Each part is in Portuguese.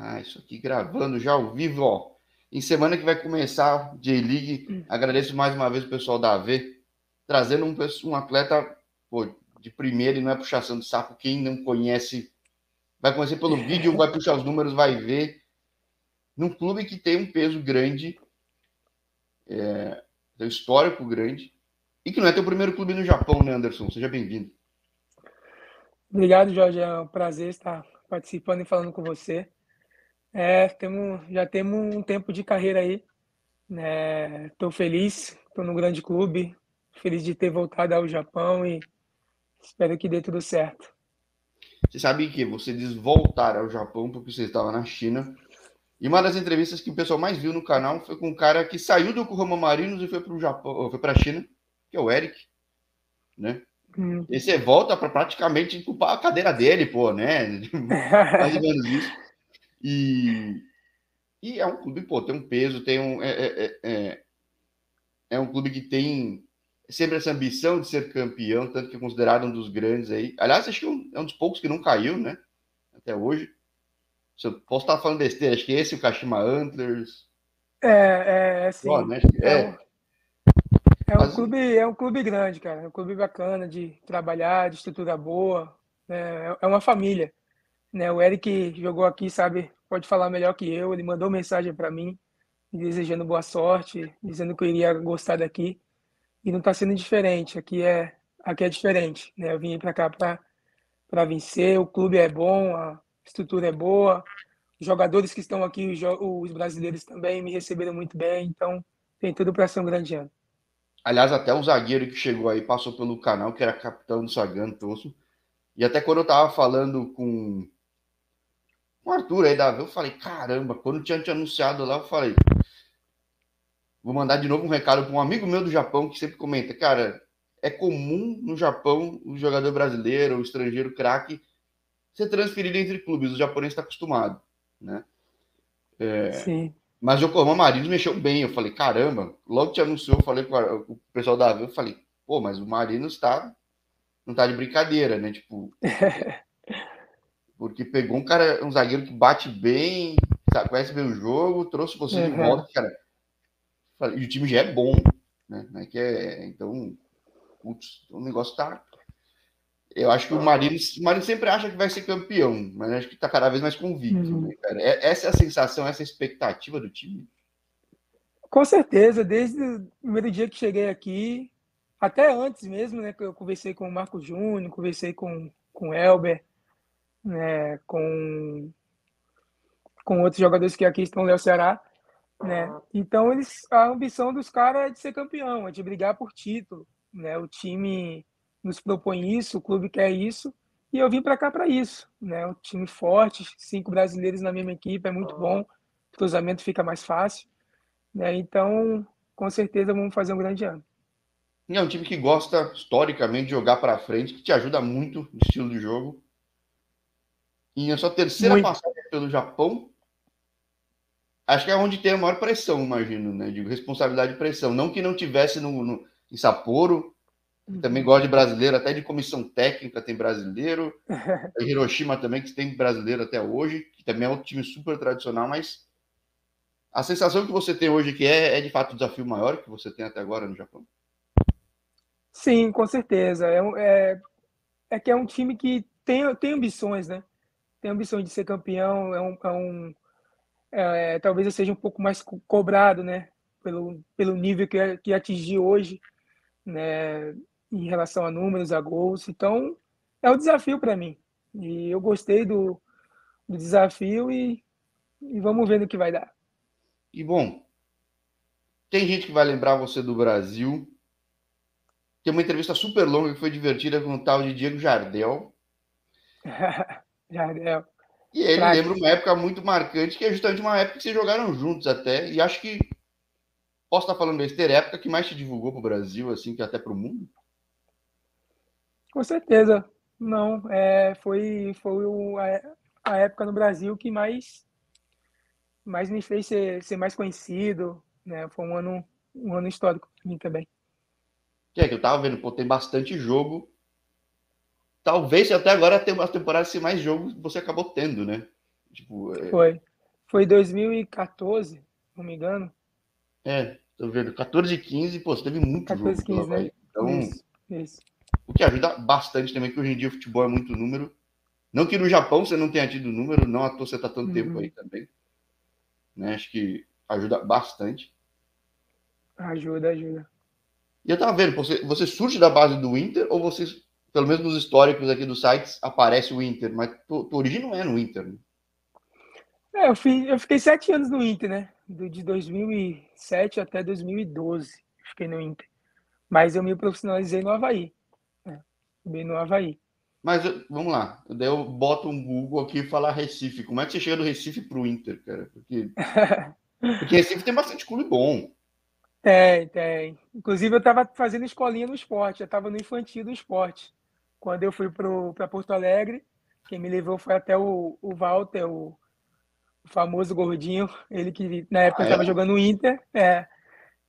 Ah, isso aqui gravando já ao vivo, ó. Em semana que vai começar J-League, agradeço mais uma vez o pessoal da AV, trazendo um, um atleta pô, de primeira e não é puxação de sapo. Quem não conhece, vai conhecer pelo vídeo, vai puxar os números, vai ver. Num clube que tem um peso grande, é, tem um histórico grande, e que não é teu primeiro clube no Japão, né, Anderson? Seja bem-vindo. Obrigado, Jorge. É um prazer estar participando e falando com você. É, temos, já temos um tempo de carreira aí. Estou né? feliz, estou no grande clube, feliz de ter voltado ao Japão e espero que dê tudo certo. Você sabe que você diz voltar ao Japão porque você estava na China. E uma das entrevistas que o pessoal mais viu no canal foi com um cara que saiu do Yokohama Marinos e foi para o Japão, foi para a China, que é o Eric, né? Hum. E você volta para praticamente ocupar a cadeira dele, pô, né? Mais ou menos isso. E, e é um clube, pô, tem um peso, tem um. É, é, é, é um clube que tem sempre essa ambição de ser campeão, tanto que é considerado um dos grandes aí. Aliás, acho que é um, é dos poucos que não caiu, né? Até hoje. Se eu posso estar falando besteira, acho que esse o Kashima Antlers. É, é, sim. né? é, é, é, um Mas... clube, é um clube grande, cara. É um clube bacana de trabalhar, de estrutura boa. Né? É uma família. Né? O Eric jogou aqui, sabe, pode falar melhor que eu. Ele mandou mensagem para mim, desejando boa sorte, dizendo que eu iria gostar daqui. E não está sendo diferente. Aqui é, aqui é diferente. Né? Eu vim para cá para vencer. O clube é bom, a estrutura é boa. Os jogadores que estão aqui, os brasileiros também, me receberam muito bem. Então, tem tudo para ser um grande ano. Aliás, até o zagueiro que chegou aí passou pelo canal, que era capitão do Sagan Tosso. E até quando eu tava falando com o Arthur aí da eu falei, caramba, quando tinha te anunciado lá, eu falei, vou mandar de novo um recado para um amigo meu do Japão que sempre comenta, cara, é comum no Japão o jogador brasileiro, o estrangeiro craque, ser transferido entre clubes, o japonês está acostumado, né? É, Sim. Mas o Yokohama Marinos mexeu bem, eu falei, caramba, logo te anunciou, eu falei com o pessoal da AV, eu falei, pô, mas o Marinos tá, não tá de brincadeira, né? Tipo, Porque pegou um cara, um zagueiro que bate bem, sabe, conhece bem o jogo, trouxe você uhum. de volta, cara. E o time já é bom, né? É que é, então, putz, o negócio tá. Eu acho que o Marino, o Marino sempre acha que vai ser campeão, mas acho que tá cada vez mais convicto, uhum. né, cara? É, essa é a sensação, essa é a expectativa do time. Com certeza, desde o primeiro dia que cheguei aqui, até antes mesmo, né? Que eu conversei com o Marco Júnior, conversei com, com o Elber, né, com, com outros jogadores que aqui estão no Ceará. Né? Então, eles, a ambição dos caras é de ser campeão, é de brigar por título. Né? O time nos propõe isso, o clube quer isso, e eu vim para cá para isso. Né? O time forte, cinco brasileiros na mesma equipe, é muito bom, o cruzamento fica mais fácil. Né? Então, com certeza, vamos fazer um grande ano. É um time que gosta, historicamente, de jogar para frente, que te ajuda muito no estilo de jogo. E a sua terceira Muito. passagem pelo Japão, acho que é onde tem a maior pressão, imagino, né? Digo, responsabilidade e pressão. Não que não tivesse no, no em Sapporo, uhum. também gosta de brasileiro, até de comissão técnica tem brasileiro. Hiroshima também, que tem brasileiro até hoje, que também é outro time super tradicional, mas a sensação que você tem hoje que é, é de fato o desafio maior que você tem até agora no Japão? Sim, com certeza. É, é, é que é um time que tem, tem ambições, né? Tem ambição de ser campeão, é um, é um é, talvez eu seja um pouco mais cobrado, né, pelo, pelo nível que, que atingi hoje, né, em relação a números, a gols. Então, é um desafio para mim. E eu gostei do, do desafio e, e vamos ver no que vai dar. E bom, tem gente que vai lembrar você do Brasil. Tem uma entrevista super longa que foi divertida com o tal de Diego Jardel. Jardel. E ele lembra uma época muito marcante, que é justamente uma época que vocês jogaram juntos até. E acho que posso estar falando besteira, é a época que mais te divulgou para o Brasil, assim, que até para o mundo? Com certeza. Não, é, foi, foi o, a, a, época no Brasil que mais, mais me fez ser, ser mais conhecido. Né? Foi um ano, um ano histórico para mim também. Que é que eu tava vendo, pô, tem bastante jogo talvez até agora uma temporada sem mais jogos você acabou tendo, né? Tipo, é... Foi. Foi 2014, não me engano. É, tô vendo. 14 e 15, pô, você teve muito 14, jogo 15, né? Então, isso, isso. o que ajuda bastante também, que hoje em dia o futebol é muito número. Não que no Japão você não tenha tido número, não à toa você tá tanto uhum. tempo aí também. Né? Acho que ajuda bastante. Ajuda, ajuda. E eu tava vendo, você, você surge da base do Inter ou você, pelo menos nos históricos aqui dos sites, aparece o Inter, mas tua, tua origem não é no Inter, né? É, eu, eu fiquei sete anos no Inter, né? De 2007 até 2012, fiquei no Inter. Mas eu me profissionalizei no Havaí. Né? Bem no Havaí. Mas vamos lá, daí eu boto um Google aqui e falar Recife. Como é que você chega do Recife pro Inter, cara? Porque, porque Recife tem bastante clube bom. Tem, tem. Inclusive, eu estava fazendo escolinha no esporte, eu estava no infantil do esporte. Quando eu fui para Porto Alegre, quem me levou foi até o, o Walter, o, o famoso gordinho, ele que na época estava ah, é? jogando no Inter, é.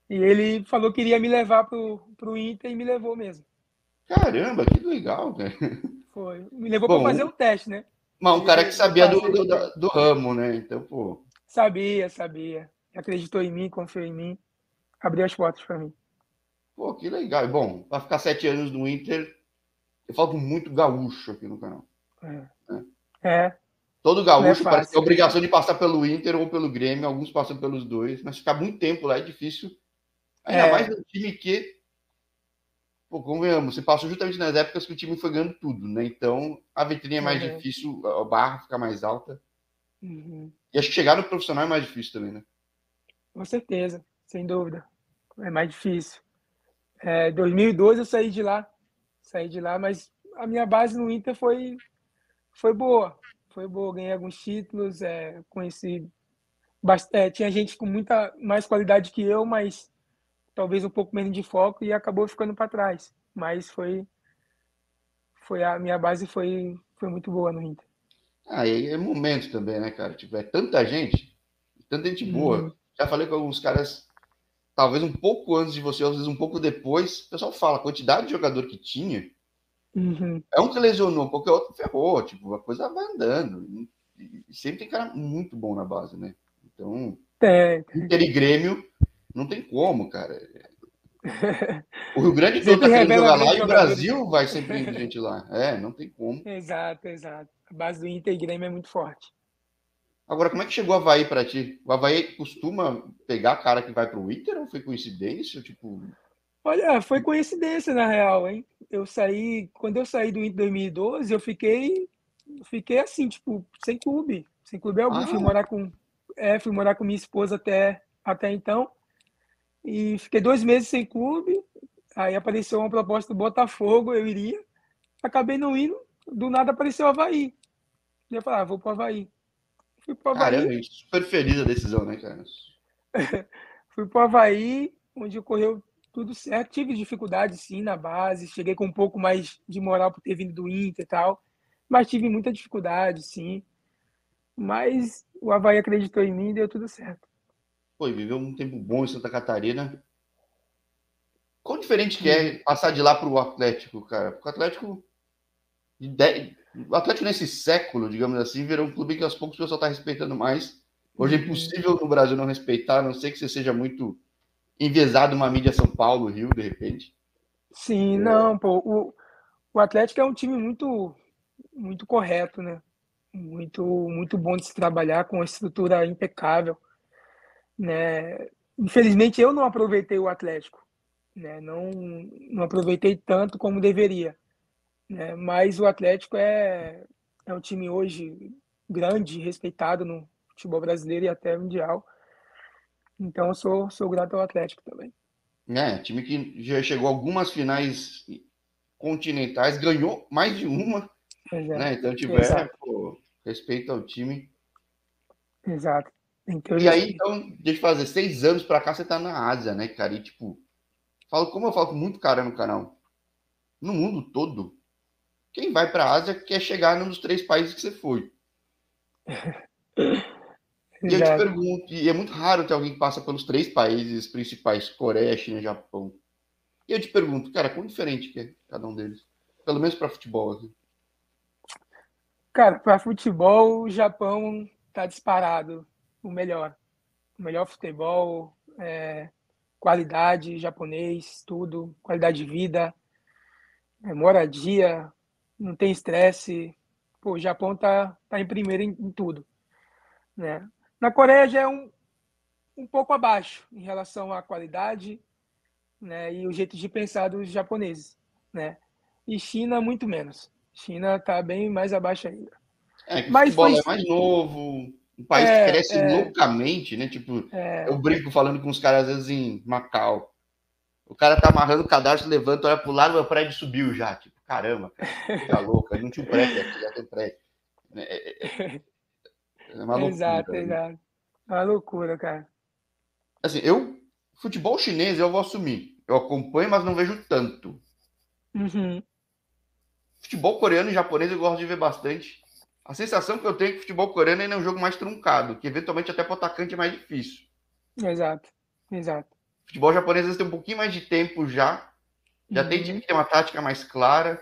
E ele falou que iria me levar pro, pro Inter e me levou mesmo. Caramba, que legal, cara. Foi. Me levou para fazer o teste, né? Mas um cara que sabia do, do, do, do, ramo, né? Então, pô. Sabia, sabia. Acreditou em mim, confiou em mim. Abriu as portas para mim. Pô, que legal. Bom, para ficar sete anos no Inter, eu falo muito gaúcho aqui no canal. É. é. Todo gaúcho é parece ter a obrigação de passar pelo Inter ou pelo Grêmio, alguns passam pelos dois, mas ficar muito tempo lá é difícil. Ainda é. mais no time que, pô, convenhamos, você passou justamente nas épocas que o time foi ganhando tudo, né? Então a vitrine é mais uhum. difícil, a barra fica mais alta. Uhum. E acho que chegar no profissional é mais difícil também, né? Com certeza, sem dúvida. É mais difícil. É, 2012 eu saí de lá, saí de lá, mas a minha base no Inter foi, foi boa foi boa, ganhei alguns títulos, é, conheci é, tinha gente com muita mais qualidade que eu, mas talvez um pouco menos de foco e acabou ficando para trás. Mas foi foi a minha base foi foi muito boa no Inter. Ah, e é momento também, né, cara? Tipo, é tanta gente, tanta gente boa. Uhum. Já falei com alguns caras, talvez um pouco antes de você, às vezes um pouco depois. O pessoal fala a quantidade de jogador que tinha Uhum. É um que lesionou, qualquer outro ferrou, tipo, a coisa vai andando. E sempre tem cara muito bom na base, né? Então, é. Inter e Grêmio, não tem como, cara. O Rio Grande todo tá querendo jogar lá e o Brasil vai sempre indo gente lá. É, não tem como. Exato, exato. A base do Inter e Grêmio é muito forte. Agora, como é que chegou o Havaí para ti? O Havaí costuma pegar cara que vai para o Inter ou foi coincidência? Tipo... Olha, foi coincidência na real, hein? Eu saí, quando eu saí do Inter 2012, eu fiquei fiquei assim, tipo, sem clube, sem clube algum, ah. fui morar com é, fui morar com minha esposa até até então. E fiquei dois meses sem clube. Aí apareceu uma proposta do Botafogo, eu iria. Acabei não indo, do nada apareceu o Havaí. E eu falei, ah, vou pro Havaí. Fui pro Havaí. Caramba, super feliz a decisão, né, cara? fui pro Havaí, onde ocorreu tudo certo. Tive dificuldade, sim, na base. Cheguei com um pouco mais de moral por ter vindo do Inter e tal. Mas tive muita dificuldade, sim. Mas o Havaí acreditou em mim e deu tudo certo. Foi, viveu um tempo bom em Santa Catarina. Qual diferente que é passar de lá para o Atlético, cara? Porque o Atlético. O Atlético nesse século, digamos assim, virou um clube que aos poucos o pessoal está respeitando mais. Hoje é uhum. impossível no Brasil não respeitar, a não sei que você seja muito enviesado uma mídia São Paulo, Rio, de repente. Sim, é. não, pô. O, o Atlético é um time muito, muito correto, né? Muito, muito bom de se trabalhar, com uma estrutura impecável. Né? Infelizmente, eu não aproveitei o Atlético. Né? Não, não aproveitei tanto como deveria. Né? Mas o Atlético é, é um time hoje grande, respeitado no futebol brasileiro e até mundial. Então eu sou, sou grato ao Atlético também. É, time que já chegou a algumas finais continentais, ganhou mais de uma. Exato. Né? Então tiver é, pô, respeito ao time. Exato. Então, e aí, então, deixa eu fazer, seis anos pra cá você tá na Ásia, né, cara? E tipo, falo como eu falo com muito cara no canal. No mundo todo, quem vai pra Ásia quer chegar num dos três países que você foi. E eu te pergunto, e é muito raro ter alguém que passa pelos três países principais, Coreia, China e Japão. E eu te pergunto, cara, quão diferente que é cada um deles? Pelo menos para futebol. Assim. Cara, para futebol, o Japão tá disparado. o melhor. O melhor futebol, é, qualidade japonês, tudo, qualidade de vida, é, moradia, não tem estresse. Pô, o Japão tá, tá em primeiro em, em tudo. Né? Na Coreia já é um, um pouco abaixo em relação à qualidade né, e o jeito de pensar dos japoneses. Né? E China, muito menos. China está bem mais abaixo ainda. É, que Mas futebol foi... é mais novo, um país é, que cresce é, loucamente, né? Tipo, é, eu brinco falando com os caras às vezes em Macau. O cara tá amarrando o cadastro, levanta, olha pro lado, o prédio subiu já. Tipo, caramba, cara, tá louco. Não tinha um prédio aqui, já tem prédio. É, é, é, é uma loucura. Exato, né? exato. É uma loucura, cara. Assim, eu, futebol chinês, eu vou assumir. Eu acompanho, mas não vejo tanto. Uhum. Futebol coreano e japonês eu gosto de ver bastante. A sensação que eu tenho é que futebol coreano ainda é um jogo mais truncado, que eventualmente até para o atacante é mais difícil. Exato, exato. Futebol japonês às vezes tem um pouquinho mais de tempo já. Já uhum. tem time que tem uma tática mais clara.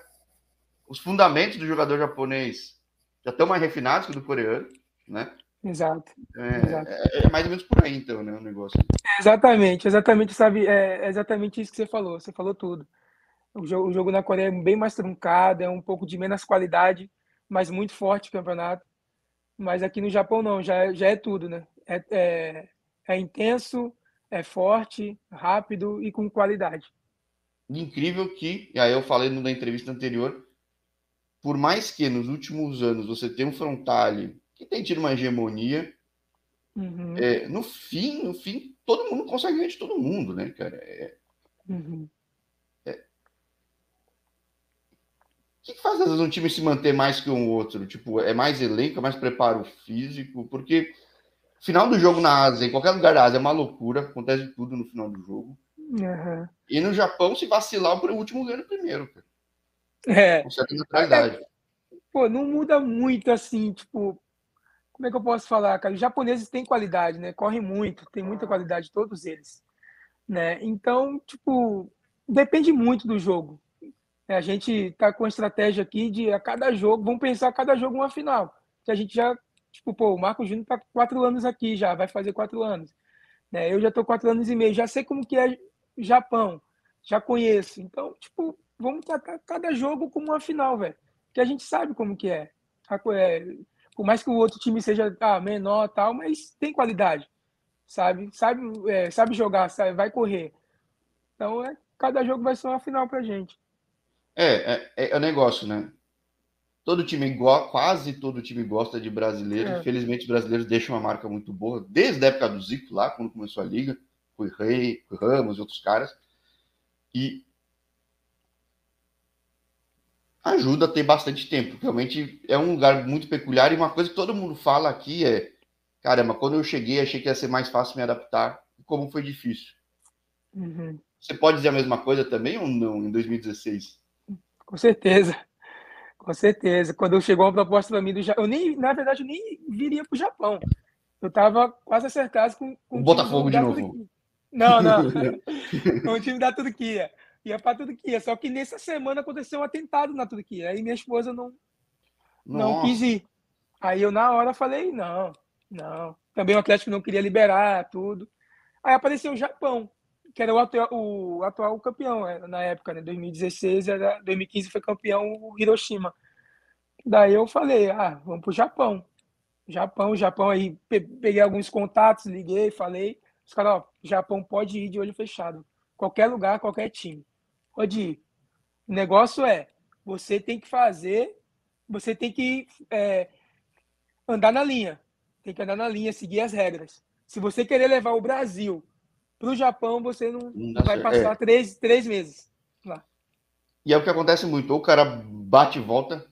Os fundamentos do jogador japonês já estão mais refinados que o do coreano, né? Exato. É, exato. É, é, mais ou menos por aí, então, né? O negócio. Exatamente, exatamente, sabe? É, é exatamente isso que você falou. Você falou tudo. O jogo, o jogo na Coreia é bem mais truncado, é um pouco de menos qualidade mas muito forte o campeonato. Mas aqui no Japão não, já, já é tudo, né? É, é, é intenso, é forte, rápido e com qualidade. Incrível que, e aí eu falei na entrevista anterior, por mais que nos últimos anos você tenha um Frontale que tem tido uma hegemonia, uhum. é, no fim, no fim, todo mundo consegue ganhar de todo mundo, né, cara? É, uhum. que, que faz às vezes um time se manter mais que um outro? Tipo, é mais elenco, é mais preparo físico? Porque final do jogo na Ásia, em qualquer lugar da Ásia, é uma loucura, acontece tudo no final do jogo. Uhum. E no Japão, se vacilar, o último ganha o primeiro, cara. É. Com certa naturalidade. É, pô, não muda muito assim, tipo. Como é que eu posso falar, cara? Os japoneses têm qualidade, né? Correm muito, tem muita qualidade, todos eles. Né? Então, tipo, depende muito do jogo. É, a gente está com a estratégia aqui de a cada jogo, vamos pensar a cada jogo uma final. Que a gente já, tipo, pô, o Marco Júnior está quatro anos aqui já, vai fazer quatro anos. Né? Eu já estou quatro anos e meio, já sei como que é Japão, já conheço. Então, tipo, vamos tratar cada jogo como uma final, velho. Que a gente sabe como que é. é. Por mais que o outro time seja ah, menor tal, mas tem qualidade, sabe? Sabe, é, sabe jogar, sabe, vai correr. Então, é, cada jogo vai ser uma final pra gente. É, é, é, é o negócio, né? Todo time, quase todo time gosta de brasileiro. É. Infelizmente, os brasileiros deixam uma marca muito boa, desde a época do Zico, lá, quando começou a liga, foi Rei, foi Ramos e outros caras. E ajuda a ter bastante tempo. Realmente é um lugar muito peculiar. E uma coisa que todo mundo fala aqui é: caramba, quando eu cheguei, achei que ia ser mais fácil me adaptar. Como foi difícil. Uhum. Você pode dizer a mesma coisa também ou não em 2016? Com certeza. Com certeza. Quando chegou uma proposta para mim do Japão, eu nem, na verdade, eu nem viria para o Japão. Eu estava quase acertado com, com o Botafogo de novo. Não, não. o time da Turquia. Ia para a Turquia. Só que nessa semana aconteceu um atentado na Turquia. Aí minha esposa não, não quis ir. Aí eu, na hora, falei: não, não. Também o Atlético não queria liberar tudo. Aí apareceu o Japão que era o atual, o atual campeão é, na época, né? 2016, era, 2015 foi campeão o Hiroshima. Daí eu falei, ah, vamos pro Japão. Japão, Japão aí, peguei alguns contatos, liguei, falei, os caras, ó, Japão pode ir de olho fechado. Qualquer lugar, qualquer time. Pode ir. O negócio é, você tem que fazer, você tem que é, andar na linha. Tem que andar na linha, seguir as regras. Se você querer levar o Brasil para o Japão, você não, não vai passar é. três, três meses lá. E é o que acontece muito. Ou o cara bate e volta,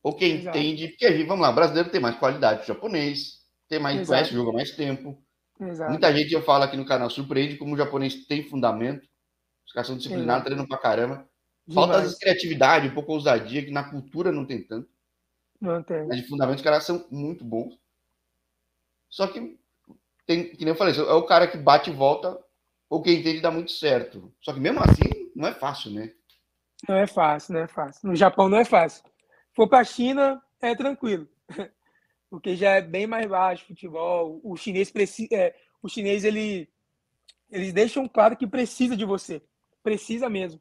ou quem Exato. entende. Porque, vamos lá, o brasileiro tem mais qualidade, o japonês tem mais, Exato. conhece, joga mais tempo. Exato. Muita gente eu falo aqui no canal, surpreende como o japonês tem fundamento. Os caras são disciplinados, treinam pra caramba. Falta vezes criatividade, um pouco ousadia, que na cultura não tem tanto. Não tem. Mas de fundamento os caras são muito bons. Só que tem, que nem eu falei, é o cara que bate e volta, ou quem entende dá muito certo. Só que mesmo assim, não é fácil, né? Não é fácil, não é fácil. No Japão não é fácil. For para a China, é tranquilo. porque já é bem mais baixo o futebol. O chinês precisa, é, o chinês ele eles deixam claro que precisa de você, precisa mesmo.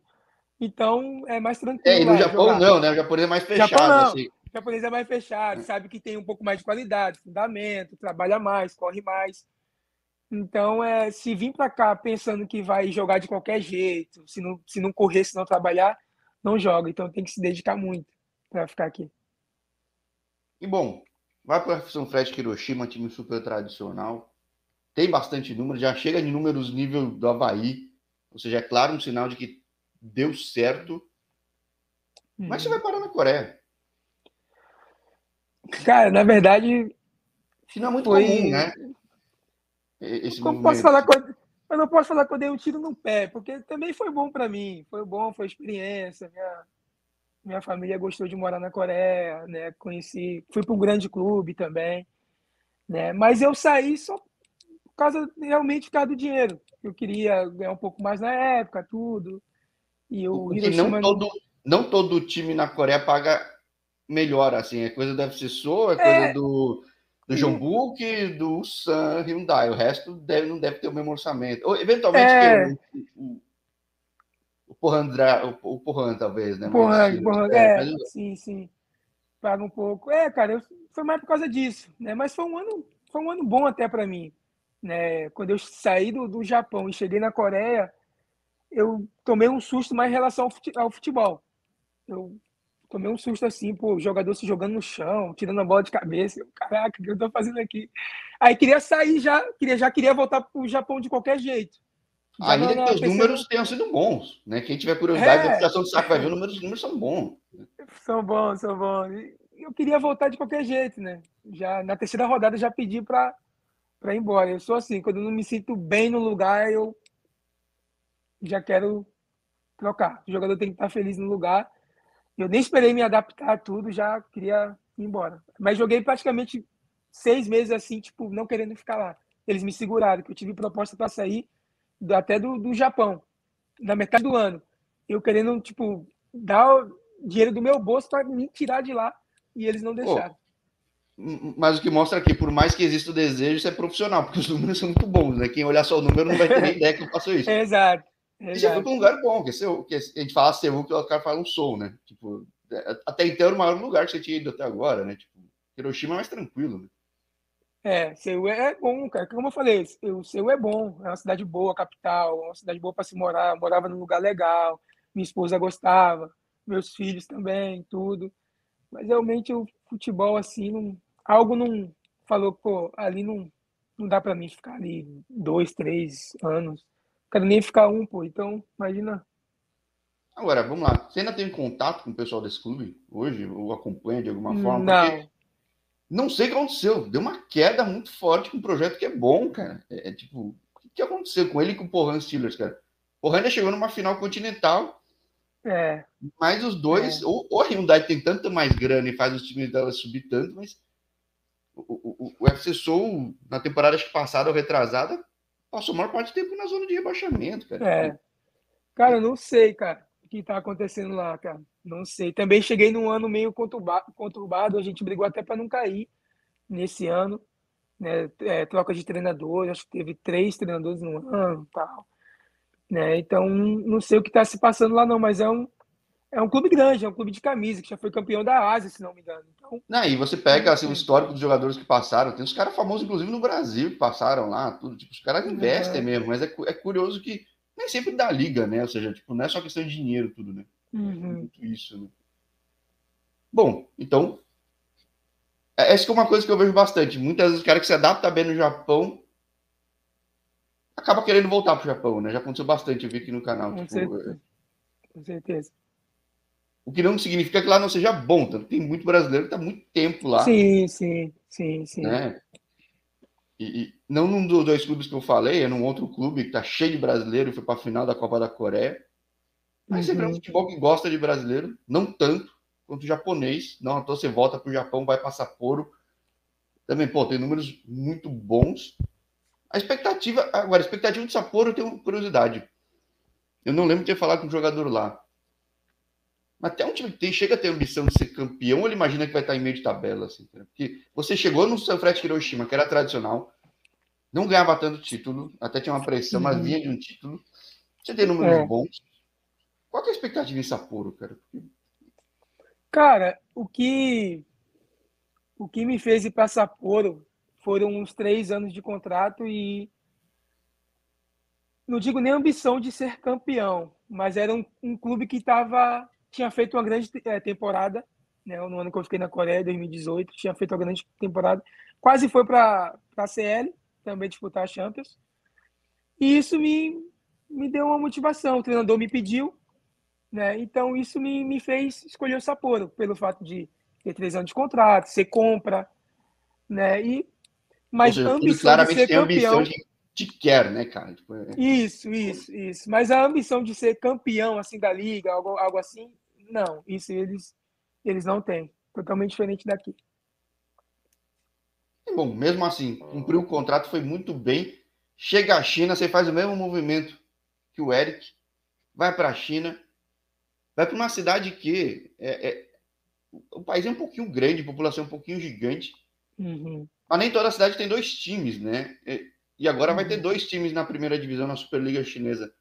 Então é mais tranquilo. É, e no Japão jogar. não, né? O japonês é mais fechado. Japão, não. Assim. O japonês é mais fechado, sabe que tem um pouco mais de qualidade, fundamento, trabalha mais, corre mais. Então, é, se vir para cá pensando que vai jogar de qualquer jeito, se não, se não correr, se não trabalhar, não joga. Então tem que se dedicar muito para ficar aqui. E bom, vai para a São Fred Hiroshima, time super tradicional. Tem bastante número, já chega de números nível do Havaí. Ou seja, é claro um sinal de que deu certo. Hum. Mas você vai parar na Coreia. Cara, na verdade. Isso não é muito foi... comum, né? Esse eu, posso falar eu, eu não posso falar que eu dei um tiro no pé, porque também foi bom para mim. Foi bom, foi experiência. Minha, minha família gostou de morar na Coreia, né? Conheci, fui para um grande clube também, né? Mas eu saí só por causa realmente ficar do dinheiro. Eu queria ganhar um pouco mais na época, tudo. E o Hiroshima... não todo não todo time na Coreia paga melhor, assim. A coisa deve ser Sou, é coisa é... do, do John Book, do Sun Hyundai. O resto deve, não deve ter o mesmo orçamento. Ou, eventualmente, é... o, o Porran, o, Porran, talvez, né? Porran, Porran, é, é mas... sim, sim. Paga um pouco. É, cara, eu, foi mais por causa disso, né? Mas foi um ano, foi um ano bom até para mim. Né? Quando eu saí do, do Japão e cheguei na Coreia, eu tomei um susto mais em relação ao futebol. Eu tomei um susto assim, pô, o jogador se jogando no chão, tirando a bola de cabeça. Eu, Caraca, o que eu tô fazendo aqui? Aí queria sair já, queria, já queria voltar pro Japão de qualquer jeito. Ainda que os números tenham sido bons, né? Quem tiver curiosidade é... da aplicação do saco vai ver, os números, os números são bons. São bons, são bons. Eu queria voltar de qualquer jeito, né? Já na terceira rodada já pedi para para ir embora. Eu sou assim, quando eu não me sinto bem no lugar, eu já quero trocar. O jogador tem que estar feliz no lugar eu nem esperei me adaptar a tudo, já queria ir embora. Mas joguei praticamente seis meses assim, tipo, não querendo ficar lá. Eles me seguraram, que eu tive proposta para sair até do, do Japão, na metade do ano. Eu querendo, tipo, dar o dinheiro do meu bolso para me tirar de lá e eles não deixaram. mas o que mostra que, por mais que exista o desejo, isso é profissional, porque os números são muito bons, né? Quem olhar só o número não vai ter nem ideia que eu faço isso. Exato. E já foi para um lugar bom, que, é que a gente fala Seul, que o cara fala um Sou, né? Tipo, é, até então era o maior lugar que você tinha ido até agora, né? Tipo, Hiroshima é mais tranquilo, né? É, Seul é bom, cara. Como eu falei, o Seul é bom, é uma cidade boa, capital, é uma cidade boa para se morar. Eu morava num lugar legal, minha esposa gostava, meus filhos também, tudo. Mas realmente o futebol, assim, não, algo não falou, pô, ali não, não dá para mim ficar ali dois, três anos quero nem ficar um, pô. Então, imagina. Agora, vamos lá. Você ainda tem contato com o pessoal desse clube hoje? Ou acompanha de alguma forma? Não. Não sei o que aconteceu. Deu uma queda muito forte com um projeto que é bom, cara. É, é tipo, o que aconteceu com ele e com o Porran Steelers, cara? O Porran chegou numa final continental. É. Mas os dois, é. ou, ou a Hyundai tem tanta mais grana e faz os times dela subir tanto, mas o, o, o FC Soul, na temporada passada ou retrasada, passou a maior parte do tempo na zona de rebaixamento, cara. É. Cara, eu não sei, cara, o que tá acontecendo lá, cara. Não sei. Também cheguei num ano meio conturbado, a gente brigou até para não cair nesse ano. Né? É, troca de treinador, acho que teve três treinadores no ano tal. Né? Então, não sei o que está se passando lá, não, mas é um, é um clube grande, é um clube de camisa, que já foi campeão da Ásia, se não me engano. Então, não, e você pega assim, o histórico dos jogadores que passaram, tem uns caras famosos, inclusive, no Brasil, que passaram lá, tudo. Tipo, os caras investem é. mesmo, mas é, é curioso que nem sempre dá liga, né? Ou seja, tipo, não é só questão de dinheiro, tudo, né? Uhum. Muito isso, né? Bom, então. É, essa é uma coisa que eu vejo bastante. Muitas vezes o cara que se adapta bem no Japão acaba querendo voltar pro Japão, né? Já aconteceu bastante, eu vi aqui no canal. Com tipo, certeza. É... Com certeza. O que não significa que lá não seja bom. Tanto tem muito brasileiro que está muito tempo lá. Sim, sim, sim, sim. Né? E, e, não num dos dois clubes que eu falei, é num outro clube que está cheio de brasileiro foi para a final da Copa da Coreia. Mas uhum. sempre é um uhum. futebol que gosta de brasileiro, não tanto quanto o japonês. Não, então você volta para o Japão, vai para Sapporo. Também, pô, tem números muito bons. A expectativa, agora, a expectativa de Sapporo eu tenho curiosidade. Eu não lembro de ter falado com um jogador lá. Mas até um time que tem, chega a ter ambição de ser campeão, ele imagina que vai estar em meio de tabela, assim. Porque você chegou no Sanfrecce Hiroshima, que era tradicional, não ganhava tanto título, até tinha uma pressão, mas uhum. vinha de um título. Você tem números é. bons. Qual é a expectativa em Sapporo, cara? Cara, o que o que me fez ir para Sapporo foram uns três anos de contrato e não digo nem ambição de ser campeão, mas era um, um clube que tava, tinha feito uma grande é, temporada, né? no ano que eu fiquei na Coreia, 2018, tinha feito uma grande temporada, quase foi para a CL, também disputar a Champions, e isso me, me deu uma motivação, o treinador me pediu, né? então isso me, me fez escolher o Sapporo, pelo fato de ter três anos de contrato, ser compra, né? E, mas seja, a ambição claramente de ser campeão... Ambição de te quer, né, cara? Tipo, é... Isso, isso, isso. Mas a ambição de ser campeão assim da liga, algo, algo assim, não. Isso eles eles não têm. Totalmente diferente daqui. Bom, mesmo assim, cumpriu o contrato, foi muito bem. Chega à China, você faz o mesmo movimento que o Eric, vai para a China, vai para uma cidade que é, é, o país é um pouquinho grande, a população é um pouquinho gigante, uhum. mas nem toda cidade tem dois times, né? E agora vai ter uhum. dois times na primeira divisão na Superliga Chinesa.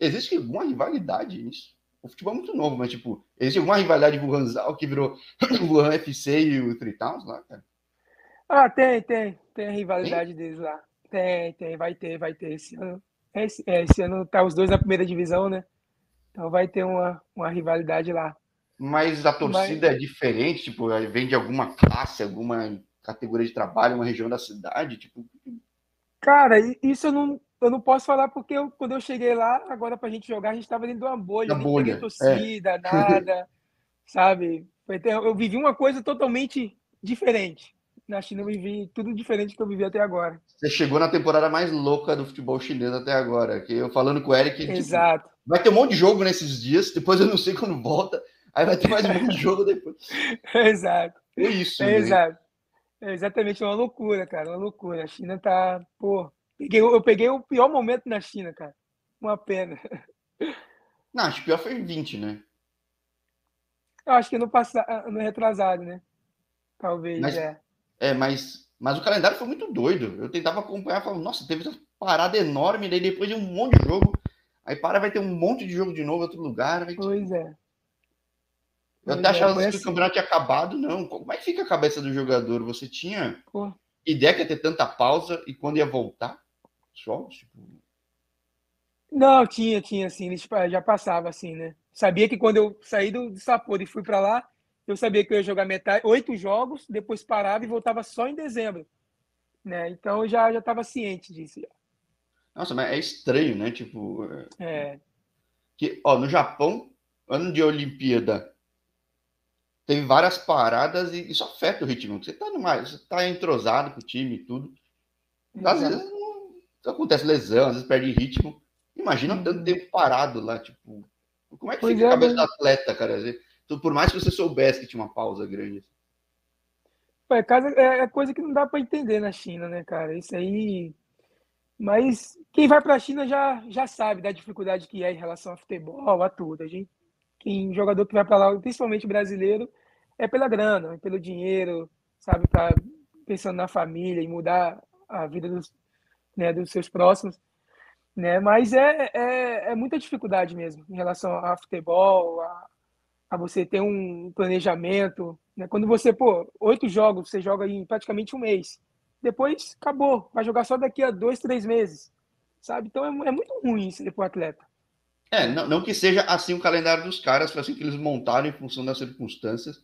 Existe alguma rivalidade nisso? O futebol é muito novo, mas, tipo, existe alguma rivalidade com o Hanzal que virou o Wuhan FC e o Tritowns lá, cara? Ah, tem, tem. Tem a rivalidade tem? deles lá. Tem, tem, vai ter, vai ter. Esse ano, esse, é, esse ano tá os dois na primeira divisão, né? Então vai ter uma, uma rivalidade lá. Mas a torcida mas... é diferente, tipo, vem de alguma classe, alguma categoria de trabalho, uma região da cidade, tipo, Cara, isso eu não, eu não posso falar porque eu, quando eu cheguei lá, agora pra gente jogar, a gente tava dentro de uma bolha, não bolha, torcida, é. nada, sabe? Eu vivi uma coisa totalmente diferente. Na China eu vivi tudo diferente do que eu vivi até agora. Você chegou na temporada mais louca do futebol chinês até agora. Que eu falando com o Eric, tipo, Exato. Tipo, vai ter um monte de jogo nesses dias, depois eu não sei quando volta, aí vai ter mais um monte de jogo depois. Exato. É isso. É? Exato. É exatamente uma loucura, cara, uma loucura. A China tá, pô, peguei, eu peguei o pior momento na China, cara. Uma pena. Não, acho que pior foi 20, né? Eu acho que no passado, no retrasado, né? Talvez, mas, é. É, mas, mas o calendário foi muito doido. Eu tentava acompanhar, falava, nossa, teve essa parada enorme, daí depois de um monte de jogo, aí para, vai ter um monte de jogo de novo em outro lugar. Vai... Pois é. Eu até achava que assim. o campeonato tinha acabado, não. Como é que fica a cabeça do jogador? Você tinha Pô. ideia que ia ter tanta pausa e quando ia voltar? Só, tipo... Não, tinha, tinha, assim, tipo, já passava assim, né? Sabia que quando eu saí do, Sapporo e fui para lá, eu sabia que eu ia jogar metade, oito jogos, depois parava e voltava só em dezembro, né? Então eu já já estava ciente disso. Nossa, mas é estranho, né? Tipo, é. Que, ó, no Japão, ano de Olimpíada, teve várias paradas e isso afeta o ritmo. Você tá numa, você tá entrosado com o time e tudo. Às vezes não, acontece lesão, às vezes perde ritmo. Imagina uhum. tanto tempo parado lá, tipo. Como é que pois fica é, a cabeça mas... do atleta, cara? Por mais que você soubesse que tinha uma pausa grande. É, casa, é coisa que não dá para entender na China, né, cara? Isso aí. Mas quem vai para a China já, já sabe da dificuldade que é em relação a futebol, a tudo. A gente quem jogador que vai para lá, principalmente brasileiro, é pela grana, é pelo dinheiro, sabe, tá pensando na família e mudar a vida dos, né, dos seus próximos, né? Mas é, é, é muita dificuldade mesmo em relação a futebol, a, a você ter um planejamento, né? Quando você, pô, oito jogos, você joga em praticamente um mês, depois acabou, vai jogar só daqui a dois, três meses, sabe? Então é, é muito ruim isso para o atleta. É, não, não, que seja assim o calendário dos caras, foi assim que eles montaram em função das circunstâncias.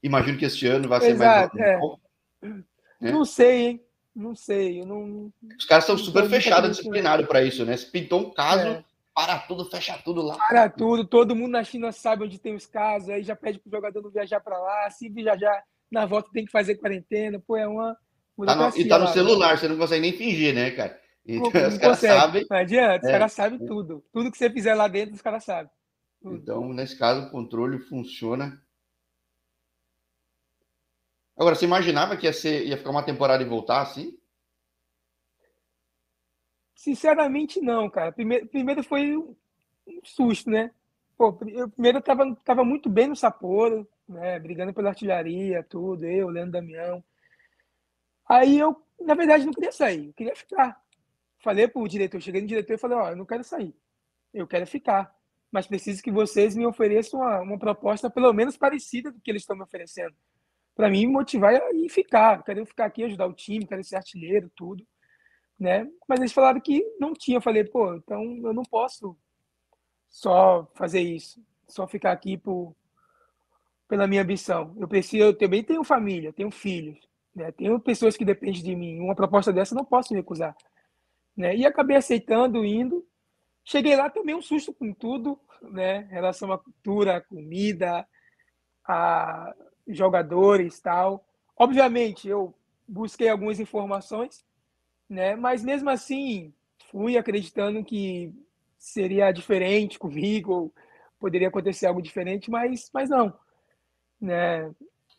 Imagino que este ano vai ser Exato, mais. É. É. Não sei, hein? Não sei. Não... Os caras estão super fechados, disciplinados para isso, né? Se pintou um caso, é. Para tudo, fecha tudo lá. Para tudo, todo mundo na China sabe onde tem os casos, aí já pede para o jogador não viajar para lá, se viajar na volta tem que fazer quarentena, pô, é uma. Tá no, e tá no celular, você não consegue nem fingir, né, cara? Então, não os caras sabem. Não adianta, os é, caras sabem tudo. Tudo que você fizer lá dentro, os caras sabem. Tudo. Então, nesse caso, o controle funciona. Agora, você imaginava que ia, ser, ia ficar uma temporada e voltar assim? Sinceramente, não, cara. Primeiro, primeiro foi um susto, né? Pô, eu primeiro tava, tava muito bem no Sapporo, né? Brigando pela artilharia, tudo, eu, Leandro Damião. Aí eu, na verdade, não queria sair, eu queria ficar. Falei pro diretor, cheguei no diretor e falei, ó, eu não quero sair, eu quero ficar. Mas preciso que vocês me ofereçam uma, uma proposta pelo menos parecida do que eles estão me oferecendo. Para mim, motivar e ficar. Quero ficar aqui, ajudar o time, quero ser artilheiro, tudo. Né? Mas eles falaram que não tinha. Eu falei, pô, então eu não posso só fazer isso, só ficar aqui por, pela minha ambição. Eu preciso, eu também tenho família, tenho filhos, né? tenho pessoas que dependem de mim. Uma proposta dessa eu não posso recusar. Né? E acabei aceitando, indo. Cheguei lá também um susto com tudo, né? Em relação à cultura, à comida, a jogadores tal. Obviamente, eu busquei algumas informações, né? Mas mesmo assim, fui acreditando que seria diferente comigo, ou poderia acontecer algo diferente, mas, mas não. Né?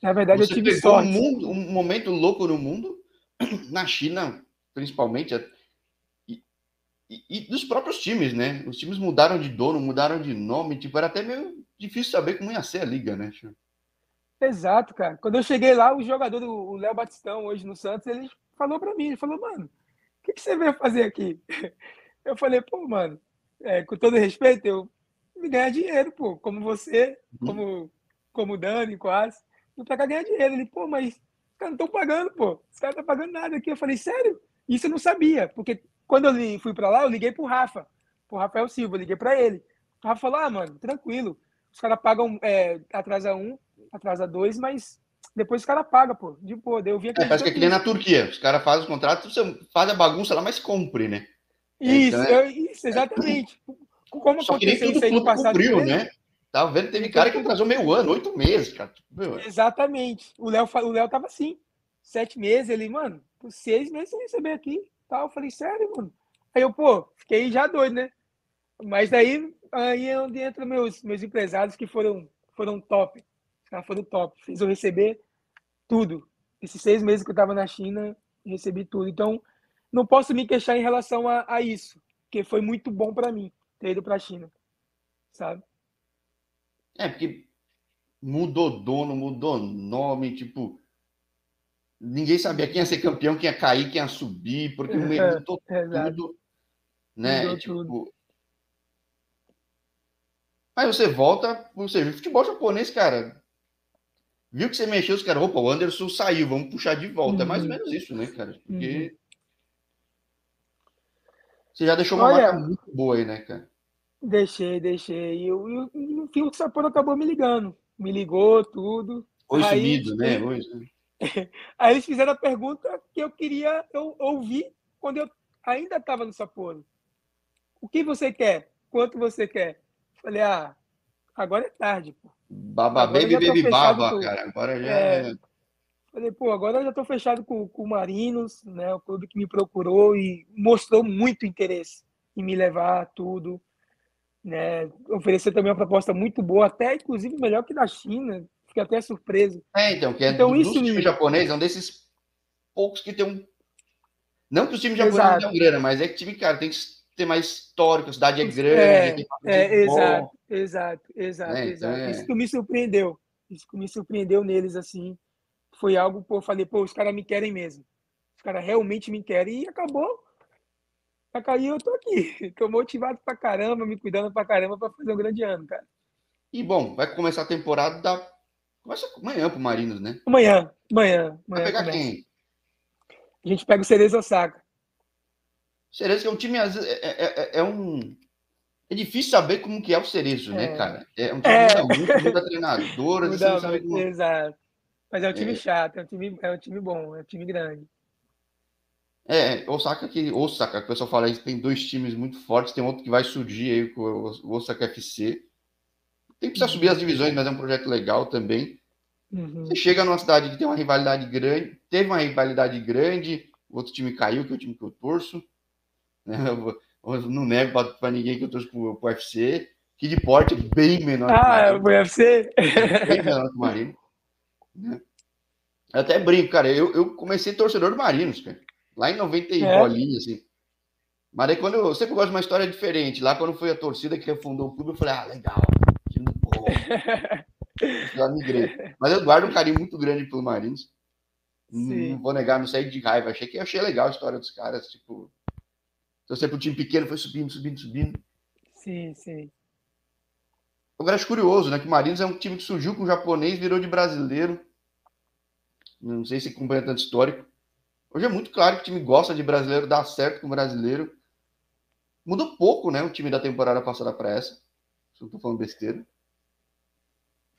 Na verdade, Você eu tive sorte. Um, mundo, um momento louco no mundo, na China, principalmente, e, e, e, dos próprios times, né? Os times mudaram de dono, mudaram de nome, tipo, era até meio difícil saber como ia ser a liga, né? Exato, cara. Quando eu cheguei lá, o jogador, o Léo Batistão, hoje no Santos, ele falou para mim, ele falou, mano, o que, que você veio fazer aqui? Eu falei, pô, mano, é, com todo respeito, eu ganhar dinheiro, pô, como você, uhum. como, como o Dani, quase. Eu pra cá ganhar dinheiro. Ele, pô, mas os caras não estão pagando, pô. Os caras não estão pagando nada aqui. Eu falei, sério? Isso eu não sabia, porque quando eu fui para lá, eu liguei pro Rafa, pro Rafael Silva, eu liguei para ele. O Rafa falou, ah, mano, tranquilo. Os caras pagam, é, atrasa um, atrasa dois, mas depois os caras pagam, pô. De boa, eu vi aqui. É, parece que é que nem na Turquia. Os caras fazem o contrato, você faz a bagunça lá, mas compre, né? Isso, então, é... isso exatamente. Como Só que nem tudo isso passado cumpriu, né? Tava vendo, teve cara que atrasou meio ano, oito meses, cara. Meu, exatamente. O Léo, o Léo tava assim, sete meses, ele, mano, por seis meses sem receber aqui. Tal. Eu falei, sério, mano? Aí eu, pô, fiquei já doido, né? Mas daí, aí é onde entra meus, meus empresários que foram, foram top. Os caras foram top. Fiz eu receber tudo. Esses seis meses que eu tava na China, recebi tudo. Então, não posso me queixar em relação a, a isso, porque foi muito bom para mim ter ido para a China, sabe? É, porque mudou dono, mudou nome, tipo, ninguém sabia quem ia ser campeão, quem ia cair, quem ia subir, porque é, mudou é, tudo, né? Mudou tipo, tudo. Aí você volta, você futebol japonês, cara. Viu que você mexeu, os caras, opa, o Anderson saiu, vamos puxar de volta. Uhum. É mais ou uhum. menos isso, né, cara? Porque uhum. Você já deixou uma Olha, marca muito boa aí, né, cara? Deixei, deixei. E, eu, no fim o Sapporo acabou me ligando. Me ligou, tudo. Oi aí, sumido, né? Oi, aí eles fizeram a pergunta que eu queria eu ouvir quando eu ainda estava no Sapporo. O que você quer? Quanto você quer? Falei, ah, agora é tarde, pô. Baba, baby, baby, baba, cara. Agora já é... é Falei, pô, agora eu já estou fechado com, com o Marinos, né? O clube que me procurou e mostrou muito interesse em me levar tudo. Né? Oferecer também uma proposta muito boa, até inclusive melhor que da China. Fiquei até surpreso. É, então, que é então, do, isso time me... japonês, é um desses poucos que tem um. Não que os times japoneses não tenham grana, mas é que time, cara, tem que ter mais histórico, a cidade é grande. É, é exato, exato, exato, é, exato. Então é... Isso que me surpreendeu. Isso que me surpreendeu neles, assim foi algo, pô, eu falei, pô, os caras me querem mesmo. Os caras realmente me querem. E acabou. Aí eu tô aqui. Tô motivado pra caramba, me cuidando pra caramba pra fazer um grande ano, cara. E bom, vai começar a temporada da. Começa amanhã pro Marinos, né? Amanhã, amanhã. Vai pegar quem? A gente pega o Cerezo Osaka. Cerezo que é um time, é, é, é, é, um. É difícil saber como que é o Cerezo, né, é. cara? É um time é. muito, muda treinador, muda, sabe como... Exato. Mas é um time é. chato, é um time, é um time bom, é um time grande. É, Osaka que Osaka, que o pessoal fala, tem dois times muito fortes, tem outro que vai surgir aí com o Osaka FC. Tem que precisar subir as divisões, mas é um projeto legal também. Uhum. Você chega numa cidade que tem uma rivalidade grande, teve uma rivalidade grande, o outro time caiu, que é o time que eu torço. Né? Eu, não nego para ninguém que eu torço pro, pro UFC, que de porte é bem menor ah, que o UFC? Bem menor que o Marino. Né? Eu até brinco, cara. Eu, eu comecei torcedor do Marinos, cara. Lá em 90 e é. bolinha, assim. Mas aí quando eu, eu sempre gosto de uma história diferente. Lá quando foi a torcida que refundou o clube, eu falei, ah, legal, time povo. Já migrei. Mas eu guardo um carinho muito grande pelo Marinos. Sim. Não vou negar, não saí de raiva. Achei que achei legal a história dos caras. Tipo, torcer pro time pequeno, foi subindo, subindo, subindo. Sim, sim. Agora acho curioso, né? Que o Marinos é um time que surgiu com o japonês, virou de brasileiro. Não sei se acompanha tanto histórico. Hoje é muito claro que o time gosta de brasileiro, dá certo com o brasileiro. Mudou pouco, né? O time da temporada passada para essa. Se não tô falando besteira.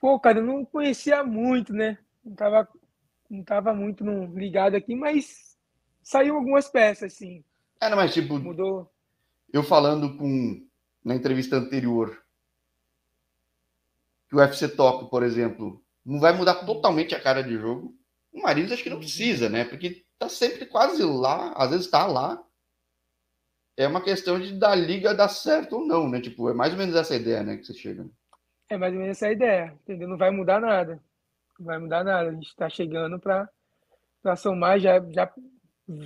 Pô, cara, eu não conhecia muito, né? Não tava, não tava muito ligado aqui, mas saiu algumas peças, sim. É, não, mas tipo. Mudou. Eu falando com. Na entrevista anterior. Que o UFC Tóquio, por exemplo, não vai mudar totalmente a cara de jogo. O Marinos acho que não precisa, né? Porque tá sempre quase lá, às vezes tá lá, é uma questão de da liga dar certo ou não, né? Tipo, é mais ou menos essa ideia, né, que você chega. É mais ou menos essa ideia, entendeu? Não vai mudar nada. Não vai mudar nada. A gente está chegando para somar, já, já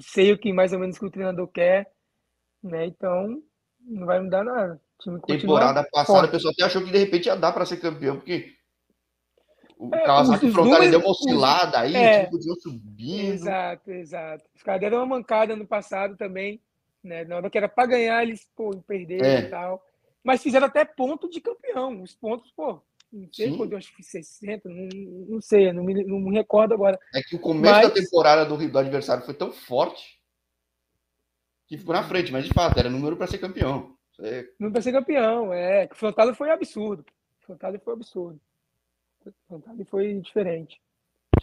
sei o que mais ou menos que o treinador quer, né? Então, não vai mudar nada. Temporada passada, forte. a pessoa até achou que de repente ia dar para ser campeão, porque o é, Kawasaki Frontale deu uma oscilada aí, é, tipo, deu subindo. Exato, exato. Os caras deram uma mancada no passado também. Né? Na hora que era para ganhar, eles pô, perderam é. e tal. Mas fizeram até ponto de campeão. Os pontos, pô, não sei, pô, acho que 60, não, não sei, não me, não me recordo agora. É que o começo mas... da temporada do, do adversário foi tão forte que ficou na frente, mas de fato, era número para ser campeão. É... Número para ser campeão, é. O Frontale foi absurdo. O Frontale foi absurdo. O Frontale foi diferente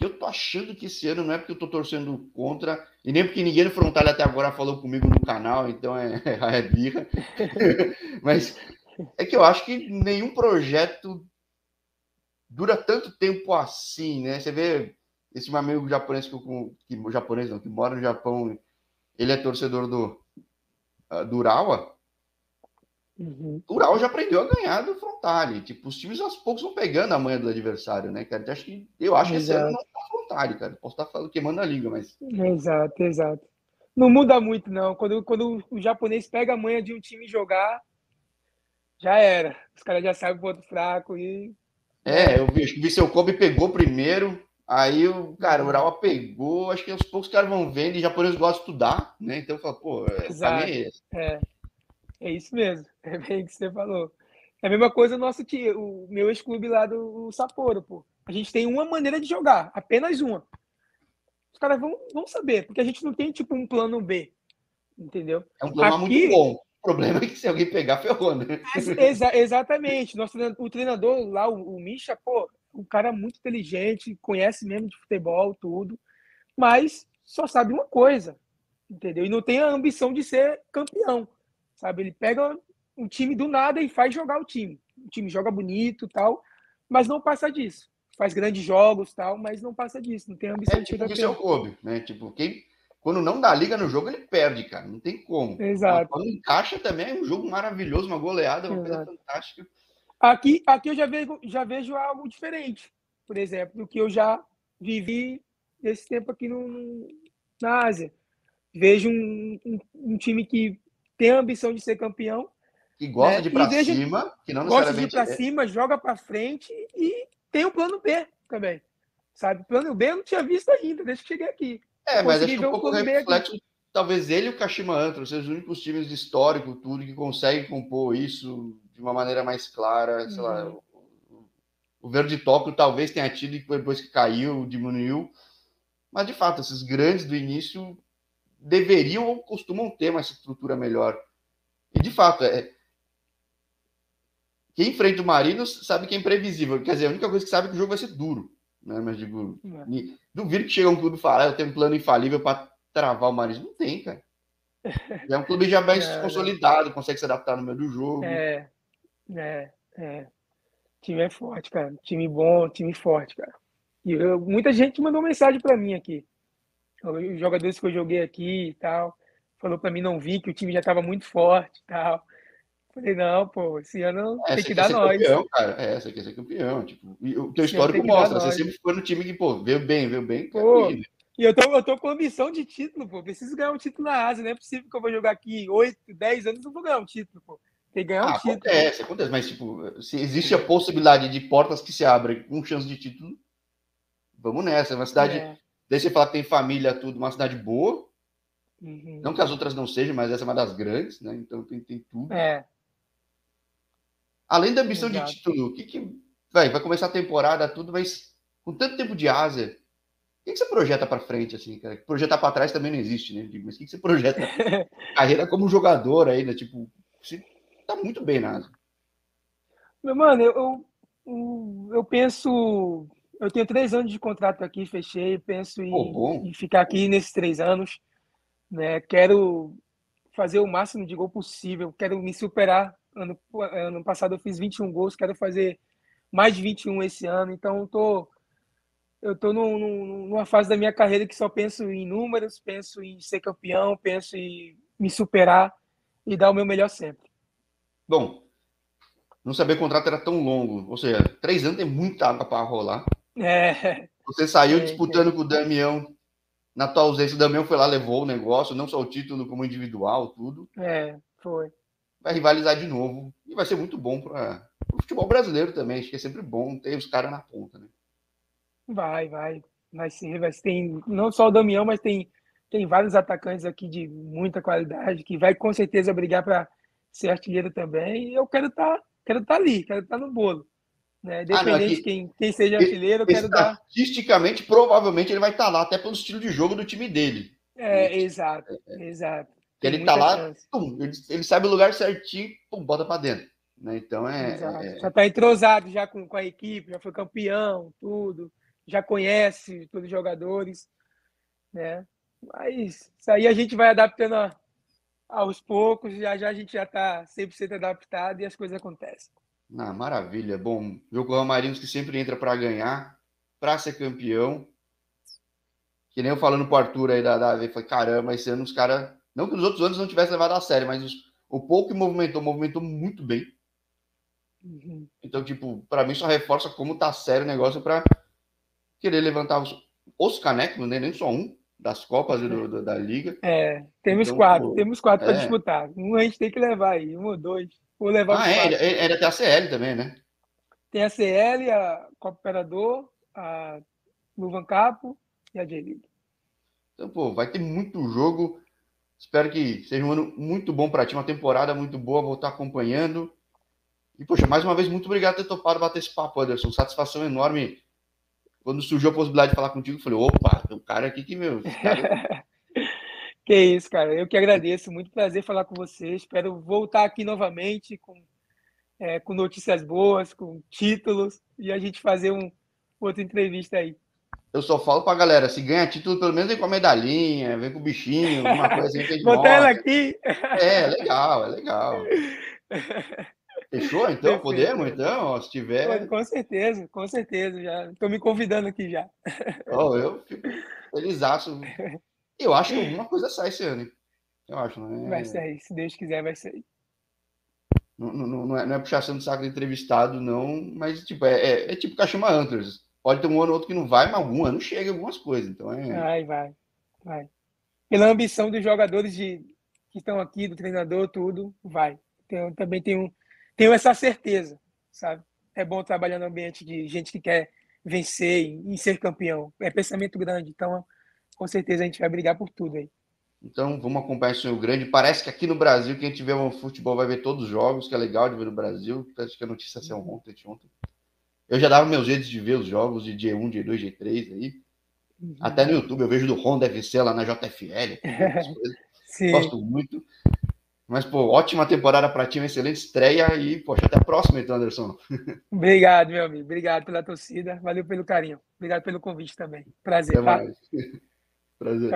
eu tô achando que esse ano não é porque eu tô torcendo contra, e nem porque ninguém no Frontal até agora falou comigo no canal, então é, é birra. Mas é que eu acho que nenhum projeto dura tanto tempo assim, né? Você vê esse meu amigo japonês que, que japonês não, que mora no Japão, ele é torcedor do, uh, do Urawa, Uhum. O Ural já aprendeu a ganhar do Frontale. Tipo, os times aos poucos vão pegando a manha do adversário, né, cara? Eu acho que, eu acho que esse ano não tá Frontale, cara. Posso estar falando queimando a liga, mas. Exato, exato. Não muda muito, não. Quando, quando o japonês pega a manha de um time jogar, já era. Os caras já sabem o ponto fraco e. É, eu vi, acho que o Viseu Kobe pegou primeiro. Aí o cara, o Urawa pegou, acho que aos poucos os caras vão vendo e japonês gosta de estudar, né? Então eu falo, pô, é, Exato. é esse. É. É isso mesmo, é bem o que você falou. É a mesma coisa nosso time, o meu ex-clube lá do Sapporo, pô. A gente tem uma maneira de jogar, apenas uma. Os caras vão, vão saber, porque a gente não tem tipo um plano B. Entendeu? É um plano Aqui, muito bom. O problema é que se alguém pegar, ferrou, né? Exa exatamente. Nosso, o treinador lá, o, o Misha, pô, um cara muito inteligente, conhece mesmo de futebol, tudo, mas só sabe uma coisa, entendeu? E não tem a ambição de ser campeão sabe? Ele pega um time do nada e faz jogar o time. O time joga bonito tal, mas não passa disso. Faz grandes jogos tal, mas não passa disso. Não tem ambição é, tipo de ser o Kobe, né? Tipo, quem, quando não dá liga no jogo, ele perde, cara. Não tem como. Exato. Quando encaixa também é um jogo maravilhoso, uma goleada, uma Exato. coisa fantástica. Aqui, aqui eu já vejo, já vejo algo diferente, por exemplo, do que eu já vivi nesse tempo aqui no, na Ásia. Vejo um, um, um time que tem a ambição de ser campeão. Que gosta né? de ir para cima, que não gosta de ir para é. cima, joga para frente e tem o plano B também. Sabe? Plano B eu não tinha visto ainda, desde que cheguei aqui. É, mas acho que um pouco reflexo, talvez ele e o Kashima Antro sejam os únicos times de histórico, tudo, que conseguem compor isso de uma maneira mais clara, sei lá. Uhum. O Verde Tóquio talvez tenha tido e depois que caiu, diminuiu. Mas, de fato, esses grandes do início deveriam ou costumam ter uma estrutura melhor. E de fato, é. Quem enfrenta o Marinos sabe que é imprevisível. Quer dizer, a única coisa que sabe é que o jogo vai ser duro. Né? Mas digo, é. duvido que chegue um clube fale, ah, eu tenho um plano infalível para travar o Marinos. Não tem, cara. É um clube já bem é, consolidado, consegue se adaptar no meio do jogo. É, é, é. Time é forte, cara. Time bom, time forte, cara. E eu, muita gente mandou mensagem para mim aqui os jogadores que eu joguei aqui e tal, falou para mim não vir, que o time já estava muito forte e tal. Falei, não, pô, esse ano é, tem que dar nós. Campeão, cara. É, você quer ser campeão. Tipo, e o teu histórico mostra. Você sempre foi no time que, pô, veio bem, veio bem. Pô, E eu tô, eu tô com ambição de título, pô. Preciso ganhar um título na Ásia. Não é possível que eu vou jogar aqui 8, 10 anos e não vou ganhar um título, pô. Tem que ganhar ah, um título. Acontece, acontece. Mas, tipo, se existe a possibilidade de portas que se abrem com chance de título, vamos nessa. É uma cidade. É. Daí você fala que tem família, tudo, uma cidade boa. Uhum. Não que as outras não sejam, mas essa é uma das grandes, né? Então tem, tem tudo. É. Além da ambição de título, o que, que vai, vai começar a temporada, tudo, mas com tanto tempo de Ásia, o que, você projeta para frente, assim, cara? Projetar para trás também não existe, né? Mas o que, você projeta? carreira como jogador ainda, tipo, você tá muito bem na. Meu mano, eu, eu, eu penso. Eu tenho três anos de contrato aqui, fechei, penso em, oh, em ficar aqui nesses três anos. Né? Quero fazer o máximo de gol possível, quero me superar. Ano, ano passado eu fiz 21 gols, quero fazer mais de 21 esse ano, então eu tô eu tô num, numa fase da minha carreira que só penso em números, penso em ser campeão, penso em me superar e dar o meu melhor sempre. Bom, não sabia que o contrato era tão longo, ou seja, três anos tem muita água para rolar. É. Você saiu é, disputando é. com o Damião na tua ausência, o Damião foi lá, levou o negócio, não só o título, como individual, tudo. É, foi. Vai rivalizar de novo e vai ser muito bom para o futebol brasileiro também. Acho que é sempre bom ter os caras na ponta, né? Vai, vai. Vai ser, vai ser. Tem não só o Damião, mas tem, tem vários atacantes aqui de muita qualidade que vai com certeza brigar para ser artilheiro também. E eu quero estar tá, quero tá ali, quero estar tá no bolo. Né? Independente ah, não, de quem, quem seja artilheiro, eu quero dar. Estatisticamente, provavelmente ele vai estar lá, até pelo estilo de jogo do time dele. É, exato, é, exato. Ele está lá, pum, ele, ele, sabe o lugar certinho, pum, bota para dentro. Né? Então é, é, Já está entrosado já com, com a equipe, já foi campeão, tudo, já conhece todos os jogadores. Né? Mas isso aí a gente vai adaptando a, aos poucos, já já a gente já está 100% adaptado e as coisas acontecem. Ah, maravilha. Bom, jogo Ramarinos que sempre entra para ganhar, para ser campeão. Que nem eu falando pro Arthur aí da, da falei, caramba, esse ano os caras. Não que os outros anos não tivessem levado a sério, mas os, o pouco que movimentou, movimentou muito bem. Uhum. Então, tipo, para mim só reforça como tá sério o negócio para querer levantar os, os canecos, né? nem só um, das Copas do, do, da Liga. É, temos então, quatro, pô, temos quatro é... para disputar. Um a gente tem que levar aí, um ou dois. Vou levar ah, é, era até a CL também, né? Tem a CL, a Copa Operador, a Luvan Capo e a J-League. Então, pô, vai ter muito jogo. Espero que seja um ano muito bom para ti, uma temporada muito boa, vou estar acompanhando. E, poxa, mais uma vez, muito obrigado por ter topado bater esse papo, Anderson. Satisfação enorme. Quando surgiu a possibilidade de falar contigo, eu falei, opa, tem um cara aqui que, meu, cara... Que isso, cara. Eu que agradeço. Muito prazer falar com você. Espero voltar aqui novamente com, é, com notícias boas, com títulos e a gente fazer um outra entrevista aí. Eu só falo pra galera, se ganha título, pelo menos vem com a medalhinha, vem com o bichinho, alguma coisa assim que a gente Botar ela aqui. É, legal, é legal. Fechou, então? Perfeito. Podemos, então? Se tiver. Com certeza, com certeza. Já estou me convidando aqui já. Oh, eu fico feliz. Eu acho que alguma coisa sai esse ano. Eu acho, não é? Vai sair, se Deus quiser, vai sair. Não, não, não, é, não é puxação de saco de entrevistado, não, mas tipo, é, é, é tipo Kashima Antlers. Pode ter um ano ou outro que não vai, mas algum ano chega algumas coisas. Então é. Vai, vai, vai. Pela ambição dos jogadores de, que estão aqui, do treinador, tudo, vai. Então, também tenho, tenho essa certeza, sabe? É bom trabalhar no ambiente de gente que quer vencer e, e ser campeão. É pensamento grande. Então, com certeza a gente vai brigar por tudo aí. Então vamos acompanhar esse jogo grande. Parece que aqui no Brasil, quem tiver um futebol vai ver todos os jogos, que é legal de ver no Brasil. Acho que a notícia saiu ontem, ontem. Eu já dava meus jeitos de ver os jogos de G1, G2, G3 aí. Uhum. Até no YouTube eu vejo do Honda FC lá na JFL. Gosto muito. Mas, pô, ótima temporada para ti, uma excelente estreia e, poxa, até a próxima, então, Anderson. Obrigado, meu amigo. Obrigado pela torcida. Valeu pelo carinho. Obrigado pelo convite também. Prazer, tá? Prazer.